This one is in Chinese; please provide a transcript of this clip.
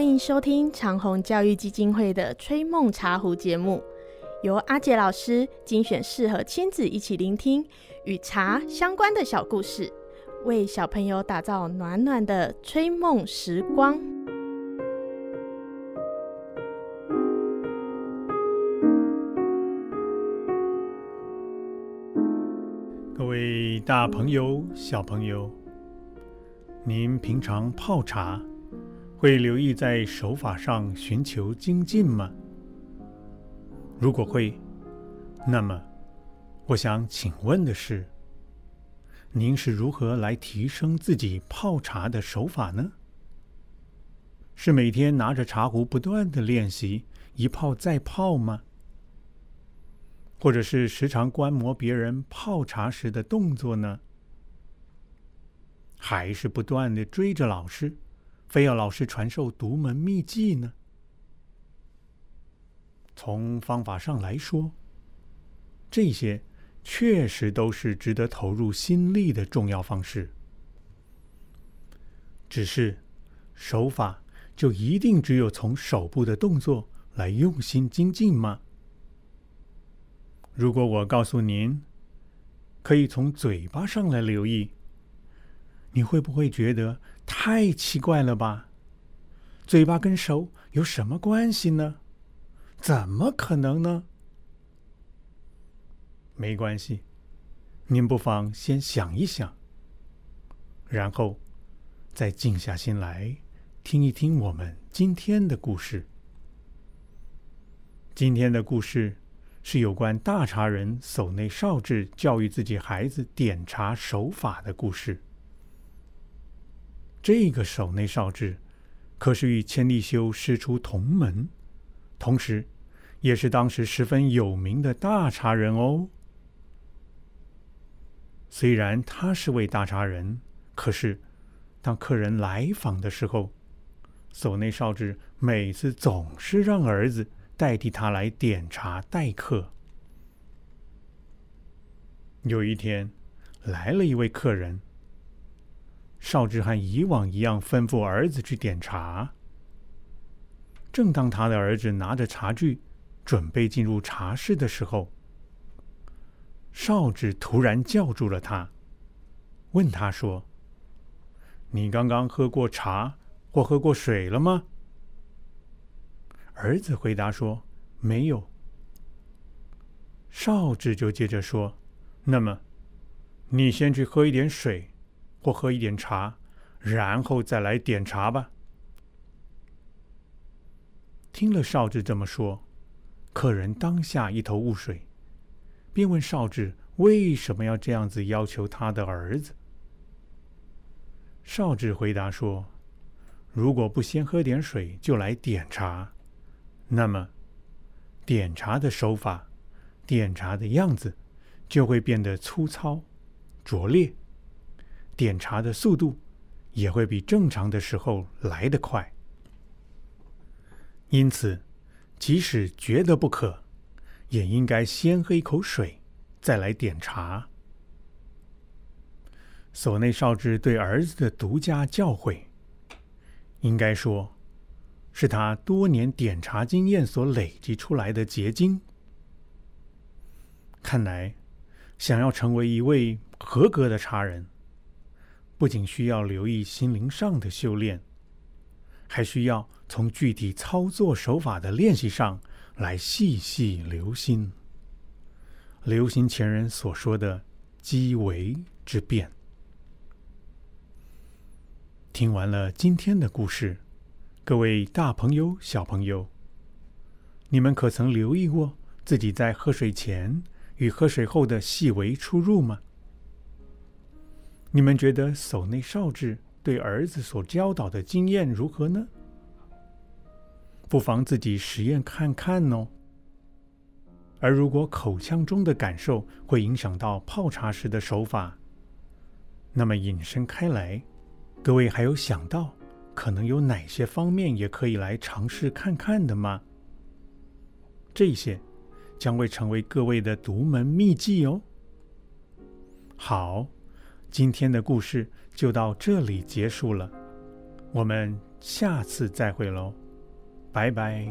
欢迎收听长虹教育基金会的《吹梦茶壶》节目，由阿杰老师精选适合亲子一起聆听与茶相关的小故事，为小朋友打造暖暖的吹梦时光。各位大朋友、小朋友，您平常泡茶？会留意在手法上寻求精进吗？如果会，那么我想请问的是，您是如何来提升自己泡茶的手法呢？是每天拿着茶壶不断的练习，一泡再泡吗？或者是时常观摩别人泡茶时的动作呢？还是不断的追着老师？非要老师传授独门秘技呢？从方法上来说，这些确实都是值得投入心力的重要方式。只是手法就一定只有从手部的动作来用心精进吗？如果我告诉您，可以从嘴巴上来留意，你会不会觉得？太奇怪了吧？嘴巴跟手有什么关系呢？怎么可能呢？没关系，您不妨先想一想，然后再静下心来听一听我们今天的故事。今天的故事是有关大茶人守内少智教育自己孩子点茶手法的故事。这个守内少智，可是与千利休师出同门，同时，也是当时十分有名的大茶人哦。虽然他是位大茶人，可是当客人来访的时候，守内少智每次总是让儿子代替他来点茶待客。有一天，来了一位客人。少智和以往一样吩咐儿子去点茶。正当他的儿子拿着茶具准备进入茶室的时候，少智突然叫住了他，问他说：“你刚刚喝过茶或喝过水了吗？”儿子回答说：“没有。”少智就接着说：“那么，你先去喝一点水。”或喝一点茶，然后再来点茶吧。听了少智这么说，客人当下一头雾水，便问少智为什么要这样子要求他的儿子。少智回答说：“如果不先喝点水就来点茶，那么点茶的手法、点茶的样子就会变得粗糙、拙劣。”点茶的速度也会比正常的时候来得快，因此，即使觉得不渴，也应该先喝一口水，再来点茶。所内少智对儿子的独家教诲，应该说，是他多年点茶经验所累积出来的结晶。看来，想要成为一位合格的茶人。不仅需要留意心灵上的修炼，还需要从具体操作手法的练习上来细细留心，留心前人所说的机为之变。听完了今天的故事，各位大朋友、小朋友，你们可曾留意过自己在喝水前与喝水后的细微出入吗？你们觉得守内少智对儿子所教导的经验如何呢？不妨自己实验看看哦。而如果口腔中的感受会影响到泡茶时的手法，那么引申开来，各位还有想到可能有哪些方面也可以来尝试看看的吗？这些将会成为各位的独门秘技哦。好。今天的故事就到这里结束了，我们下次再会喽，拜拜。